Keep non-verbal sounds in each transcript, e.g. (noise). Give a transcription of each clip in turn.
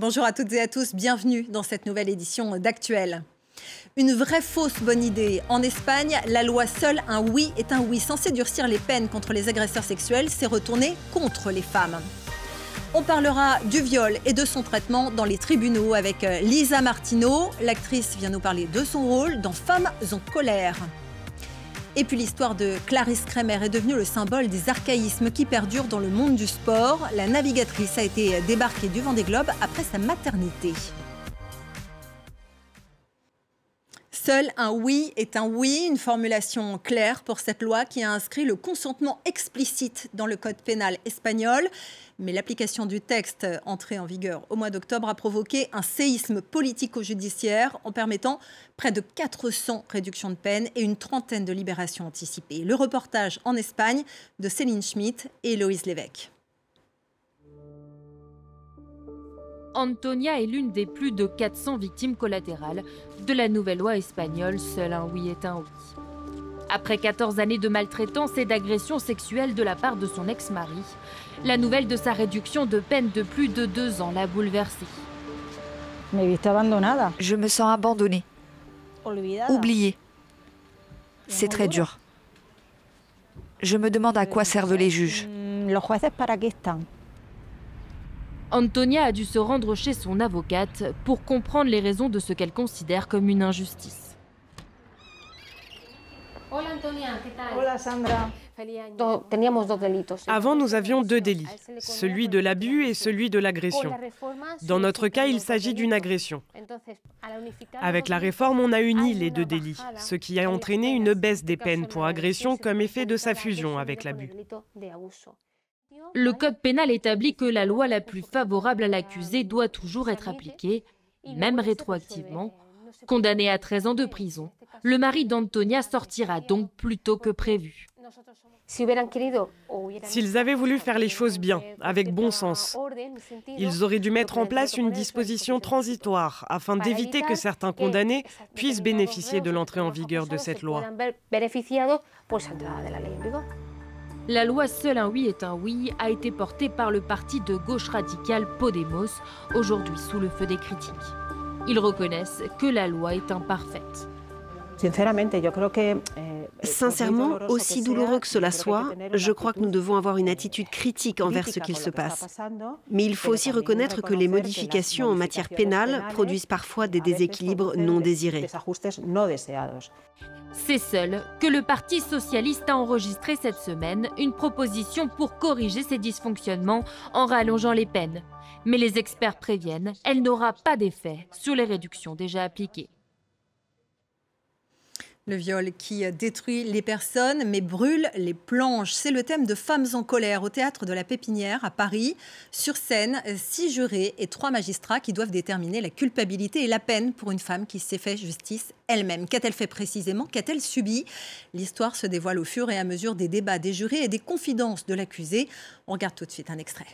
Bonjour à toutes et à tous, bienvenue dans cette nouvelle édition d'Actuel. Une vraie fausse bonne idée. En Espagne, la loi seule un oui est un oui censé durcir les peines contre les agresseurs sexuels s'est retournée contre les femmes. On parlera du viol et de son traitement dans les tribunaux avec euh, Lisa Martineau. L'actrice vient nous parler de son rôle dans Femmes en colère. Et puis l'histoire de Clarisse Kremer est devenue le symbole des archaïsmes qui perdurent dans le monde du sport. La navigatrice a été débarquée du Vendée Globe après sa maternité. Seul un oui est un oui, une formulation claire pour cette loi qui a inscrit le consentement explicite dans le code pénal espagnol. Mais l'application du texte entré en vigueur au mois d'octobre a provoqué un séisme politico-judiciaire en permettant près de 400 réductions de peine et une trentaine de libérations anticipées. Le reportage en Espagne de Céline Schmitt et Héloïse Lévesque. Antonia est l'une des plus de 400 victimes collatérales de la nouvelle loi espagnole Seul un oui est un oui. Après 14 années de maltraitance et d'agression sexuelle de la part de son ex-mari, la nouvelle de sa réduction de peine de plus de deux ans l'a bouleversée. Je me sens abandonnée, oubliée. C'est très dur. Je me demande à quoi servent les juges. Antonia a dû se rendre chez son avocate pour comprendre les raisons de ce qu'elle considère comme une injustice. Avant, nous avions deux délits, celui de l'abus et celui de l'agression. Dans notre cas, il s'agit d'une agression. Avec la réforme, on a uni les deux délits, ce qui a entraîné une baisse des peines pour agression comme effet de sa fusion avec l'abus. Le code pénal établit que la loi la plus favorable à l'accusé doit toujours être appliquée, même rétroactivement. Condamné à 13 ans de prison, le mari d'Antonia sortira donc plus tôt que prévu. S'ils avaient voulu faire les choses bien, avec bon sens, ils auraient dû mettre en place une disposition transitoire afin d'éviter que certains condamnés puissent bénéficier de l'entrée en vigueur de cette loi. La loi Seul un oui est un oui a été portée par le parti de gauche radicale Podemos, aujourd'hui sous le feu des critiques. Ils reconnaissent que la loi est imparfaite. Eh, Sincèrement, aussi douloureux que cela soit, je crois que nous devons avoir une attitude critique envers ce qu'il se passe. Mais il faut aussi reconnaître que les modifications en matière pénale produisent parfois des déséquilibres non désirés. C'est seul que le Parti socialiste a enregistré cette semaine une proposition pour corriger ces dysfonctionnements en rallongeant les peines. Mais les experts préviennent, elle n'aura pas d'effet sur les réductions déjà appliquées. Le viol qui détruit les personnes mais brûle les planches. C'est le thème de Femmes en colère au théâtre de la Pépinière à Paris. Sur scène, six jurés et trois magistrats qui doivent déterminer la culpabilité et la peine pour une femme qui s'est fait justice elle-même. Qu'a-t-elle fait précisément? Qu'a-t-elle subi? L'histoire se dévoile au fur et à mesure des débats des jurés et des confidences de l'accusé. On regarde tout de suite un extrait.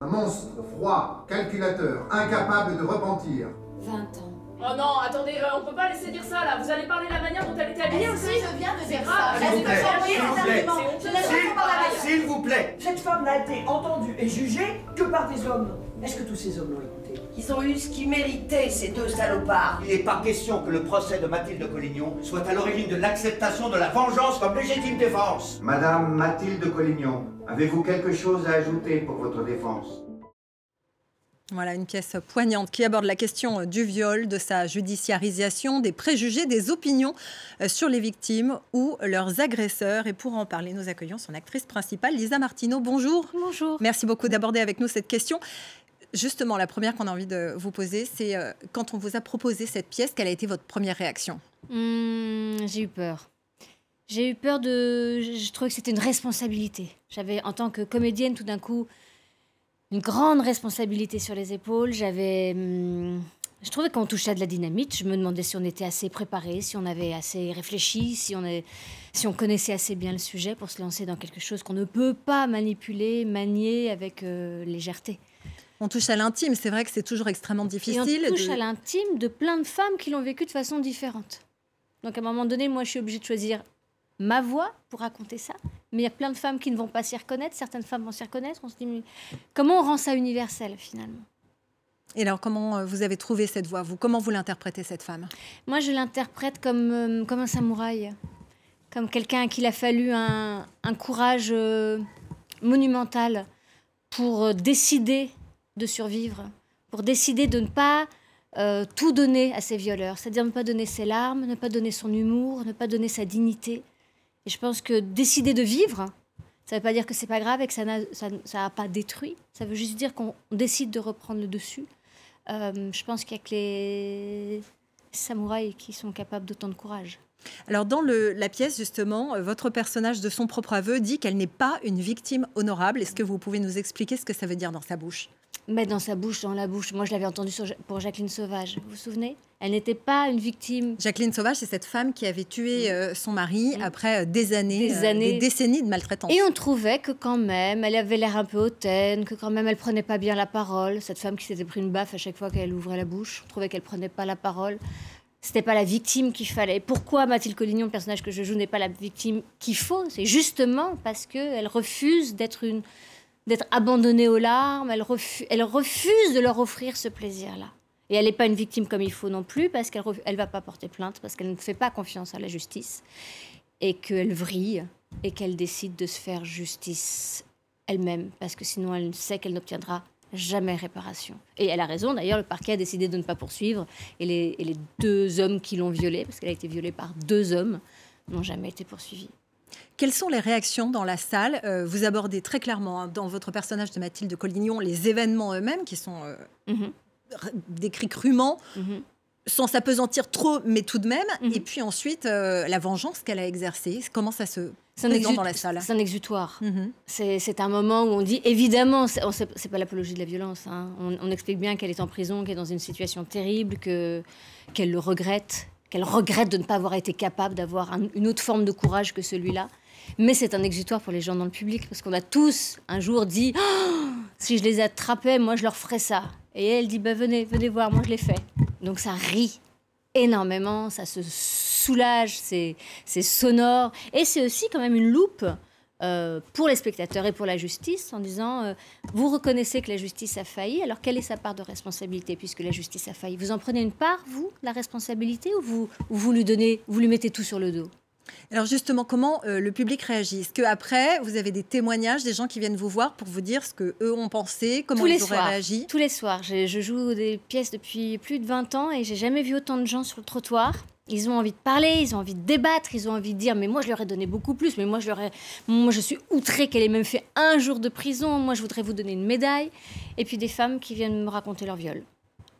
Un monstre froid, calculateur, incapable de repentir. 20 ans. Oh non, attendez, euh, on peut pas laisser dire ça là. Vous allez parler de la manière dont elle était habillée aussi Je viens de dire ça. S'il vous plaît, S'il vous plaît. Cette femme n'a été entendue et jugée que par des hommes. Est-ce que tous ces hommes l'ont écoutée? Ils ont eu ce qu'ils méritaient, ces deux salopards. Il n'est pas question que le procès de Mathilde Collignon soit à l'origine de l'acceptation de la vengeance comme légitime défense. Madame Mathilde Collignon, avez-vous quelque chose à ajouter pour votre défense? Voilà une pièce poignante qui aborde la question du viol, de sa judiciarisation, des préjugés, des opinions euh, sur les victimes ou leurs agresseurs. Et pour en parler, nous accueillons son actrice principale, Lisa Martineau. Bonjour. Bonjour. Merci beaucoup d'aborder avec nous cette question. Justement, la première qu'on a envie de vous poser, c'est euh, quand on vous a proposé cette pièce, quelle a été votre première réaction? Hmm, J'ai eu peur. J'ai eu peur de. Je trouvais que c'était une responsabilité. J'avais, en tant que comédienne, tout d'un coup, une grande responsabilité sur les épaules. J'avais. Hum, je trouvais qu'on touchait à de la dynamite. Je me demandais si on était assez préparé, si on avait assez réfléchi, si on, si on connaissait assez bien le sujet pour se lancer dans quelque chose qu'on ne peut pas manipuler, manier avec euh, légèreté. On touche à l'intime, c'est vrai que c'est toujours extrêmement difficile. on touche à l'intime de plein de femmes qui l'ont vécu de façon différente. Donc à un moment donné, moi je suis obligée de choisir ma voix pour raconter ça. Mais il y a plein de femmes qui ne vont pas s'y reconnaître, certaines femmes vont s'y reconnaître. On se dit, comment on rend ça universel finalement? Et alors, comment euh, vous avez trouvé cette voix vous? Comment vous l'interprétez, cette femme? Moi, je l'interprète comme, euh, comme un samouraï, comme quelqu'un à qui il a fallu un, un courage euh, monumental pour décider de survivre, pour décider de ne pas tout donner à ses violeurs, c'est-à-dire ne pas donner ses larmes, ne pas donner son humour, ne pas donner sa dignité. Et je pense que décider de vivre, ça ne veut pas dire que c'est pas grave et que ça n'a ça, pas détruit. Ça veut juste dire qu'on décide de reprendre le dessus. Euh, je pense qu'il y a que les samouraïs qui sont capables d'autant de courage. Alors dans le, la pièce, justement, euh, votre personnage, de son propre aveu, dit qu'elle n'est pas une victime honorable. Est-ce que vous pouvez nous expliquer ce que ça veut dire dans sa bouche? Mettre dans sa bouche, dans la bouche. Moi, je l'avais entendu pour Jacqueline Sauvage. Vous vous souvenez? Elle n'était pas une victime. Jacqueline Sauvage, c'est cette femme qui avait tué euh, son mari après des années, des, années. des décennies de maltraitance. Et on trouvait que quand même, elle avait l'air un peu hautaine, que quand même, elle prenait pas bien la parole. Cette femme qui s'était pris une baffe à chaque fois qu'elle ouvrait la bouche. On trouvait qu'elle prenait pas la parole c'était pas la victime qu'il fallait. Pourquoi Mathilde Collignon, le personnage que je joue, n'est pas la victime qu'il faut? C'est justement parce qu'elle refuse d'être une d'être abandonnée aux larmes, elle, elle refuse de leur offrir ce plaisir-là. Et elle n'est pas une victime comme il faut non plus, parce qu'elle ne va pas porter plainte, parce qu'elle ne fait pas confiance à la justice, et qu'elle vrille, et qu'elle décide de se faire justice elle-même, parce que sinon elle sait qu'elle n'obtiendra jamais réparation. Et elle a raison, d'ailleurs, le parquet a décidé de ne pas poursuivre, et les, et les deux hommes qui l'ont violée, parce qu'elle a été violée par deux hommes, n'ont jamais été poursuivis. Quelles sont les réactions dans la salle? Euh, Vous abordez très clairement hein, dans votre personnage de Mathilde Collignon les événements eux-mêmes qui sont euh, mhm. Décrits crûment. Mhm. Sans s'apesantir trop, mais tout de même. Mhm. Et puis ensuite, euh, la vengeance qu'elle a exercée. Comment ça se présente dans la salle C'est un exutoire. C'est un moment où on dit, évidemment, c'est pas l'apologie de la violence. Hein. On, explique bien qu'elle est en prison, qu'elle est dans une situation terrible, qu'elle le regrette, qu'elle regrette de ne pas avoir été capable d'avoir une autre forme de courage que celui-là. Mais c'est un exutoire pour les gens dans le public, parce qu'on a tous un jour dit oh, si je les attrapais, moi je leur ferais ça. Et elle dit bah, venez, venez voir, moi je l'ai fait. Donc ça rit énormément, ça se soulage, c'est sonore. Et c'est aussi quand même une loupe euh, pour les spectateurs et pour la justice en disant euh, vous reconnaissez que la justice a failli, alors quelle est sa part de responsabilité puisque la justice a failli? Vous en prenez une part, vous, la responsabilité, ou vous, ou vous lui donnez, vous lui mettez tout sur le dos? Alors justement, comment euh, le public réagit? Est-ce qu'après, vous avez des témoignages des gens qui viennent vous voir pour vous dire ce qu'eux ont pensé, comment ils auraient réagi? Tous les soirs. Je, je, joue des pièces depuis plus de 20 ans et j'ai jamais vu autant de gens sur le trottoir. Ils ont envie de parler, ils ont envie de débattre, ils ont envie de dire mais moi je leur ai donné beaucoup plus, mais moi je leur ai... moi je suis outrée qu'elle ait même fait un jour de prison, moi je voudrais vous donner une médaille. Et puis des femmes qui viennent me raconter leur viol,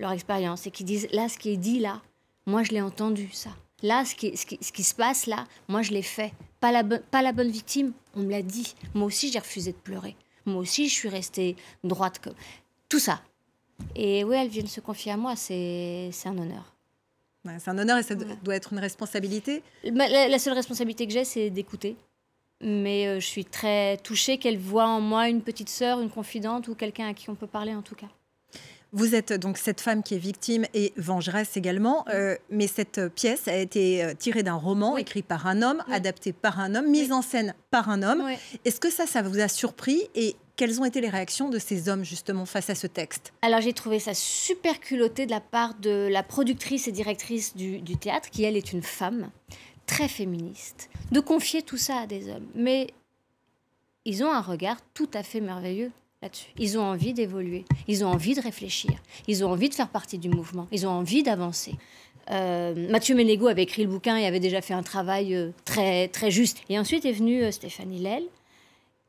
leur expérience et qui disent là ce qui est dit là, moi je l'ai entendu ça. Là, ce qui, ce, qui, se passe là, moi je l'ai fait. Pas la, pas la bonne victime, on me l'a dit. Moi aussi j'ai refusé de pleurer. Moi aussi je suis restée droite. Comme... Tout ça. Et oui, elles viennent se confier à moi, c'est un honneur. c'est un honneur et ça doit être une responsabilité. La, seule responsabilité que j'ai, c'est d'écouter. Mais euh, je suis très touchée qu'elle voit en moi une petite sœur, une confidente ou quelqu'un à qui on peut parler en tout cas. Vous êtes donc cette femme qui est victime et vengeresse également, euh, mais cette pièce a été euh, tirée d'un roman écrit par un homme, adapté par un homme, mise en scène par un homme. Est-ce que ça, ça vous a surpris et quelles ont été les réactions de ces hommes justement face à ce texte? Alors j'ai trouvé ça super culotté de la part de la productrice et directrice du, du théâtre, qui elle est une femme très féministe, de confier tout ça à des hommes. Mais ils ont un regard tout à fait merveilleux ils ont envie d'évoluer, ils ont envie de réfléchir, ils ont envie de faire partie du mouvement, ils ont envie d'avancer. Euh, Mathieu Ménégo avait écrit le bouquin et avait déjà fait un travail euh, très, très juste. Et ensuite est venue euh, Stéphanie Lel,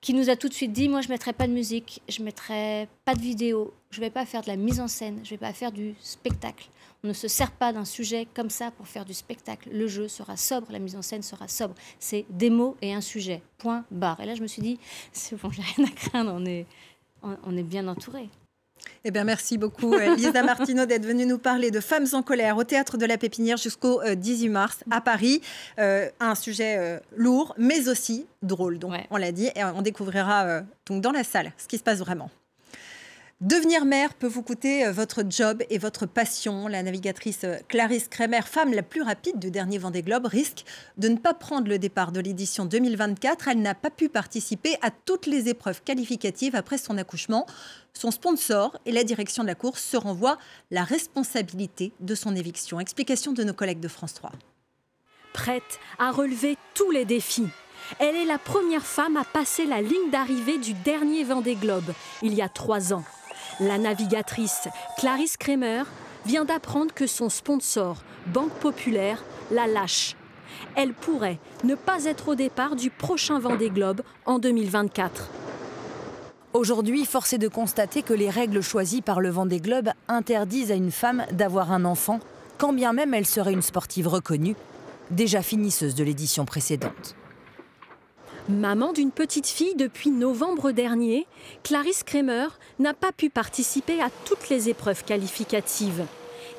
qui nous a tout de suite dit, moi je ne mettrai pas de musique, je ne mettrai pas de vidéo, je ne vais pas faire de la mise en scène, je ne vais pas faire du spectacle. On ne se sert pas d'un sujet comme ça pour faire du spectacle. Le jeu sera sobre, la mise en scène sera sobre. C'est des mots et un sujet. Point barre. Et là, je me suis dit, (laughs) c'est bon, j'ai rien à craindre, on est, on est bien entouré. Eh bien, merci beaucoup, euh, Lisa (laughs) Martineau, d'être venue nous parler de Femmes en colère au Théâtre de la Pépinière jusqu'au 18 euh, mars à Paris. Euh, un sujet lourd, mais aussi drôle, donc on l'a dit. Et on découvrira donc dans la salle ce qui se passe vraiment. Devenir mère peut vous coûter euh, votre job et votre passion. La navigatrice euh, Clarisse Kremer, femme la plus rapide du dernier Vendée Globe, risque de ne pas prendre le départ de l'édition 2024. Elle n'a pas pu participer à toutes les épreuves qualificatives après son accouchement. Son sponsor et la direction de la course se renvoient la responsabilité de son éviction. Explication de nos collègues de France 3. Prête à relever tous les défis. Elle est la première femme à passer la ligne d'arrivée du dernier Vendée Globe, il y a trois ans. La navigatrice Clarisse Kremer vient d'apprendre que son sponsor, Banque Populaire, la lâche. Elle pourrait ne pas être au départ du prochain Vendée Globe en 2024. Aujourd'hui, force est de constater que les règles choisies par le Vendée Globe interdisent à une femme d'avoir un enfant, quand bien même elle serait une sportive reconnue, déjà finisseuse de l'édition précédente. Maman d'une petite fille depuis novembre dernier, Clarisse Kremer n'a pas pu participer à toutes les épreuves qualificatives.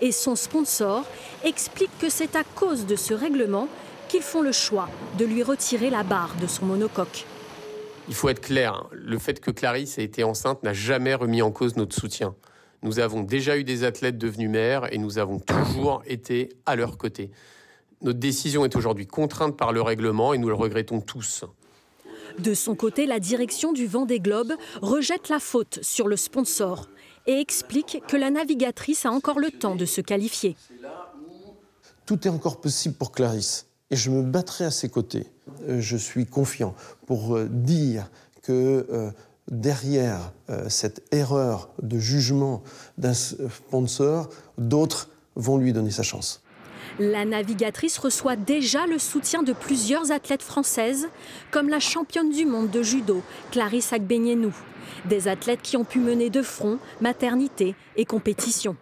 Et son sponsor explique que c'est à cause de ce règlement qu'ils font le choix de lui retirer la barre de son monocoque. Il faut être clair, le fait que Clarisse ait été enceinte n'a jamais remis en cause notre soutien. Nous avons déjà eu des athlètes devenus mères et nous avons toujours été à leur côté. Notre décision est aujourd'hui contrainte par le règlement et nous le regrettons tous. De son côté, la direction du Vendée Globe rejette la faute sur le sponsor et explique que la navigatrice a encore le temps de se qualifier. Tout est encore possible pour Clarisse et je me battrai à ses côtés. Euh, je suis confiant pour euh, dire que euh, derrière cette erreur de jugement d'un sponsor, d'autres vont lui donner sa chance. La navigatrice reçoit déjà le soutien de plusieurs athlètes françaises, comme la championne du monde de judo, Clarisse Agbenienou. Des athlètes qui ont pu mener de front maternité et compétition.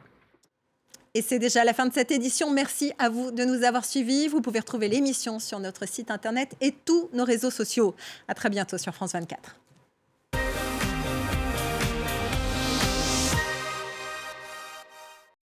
Et c'est déjà la fin de cette édition. Merci à vous de nous avoir suivis. Vous pouvez retrouver l'émission sur notre site internet et tous nos réseaux sociaux. À très bientôt sur France 24.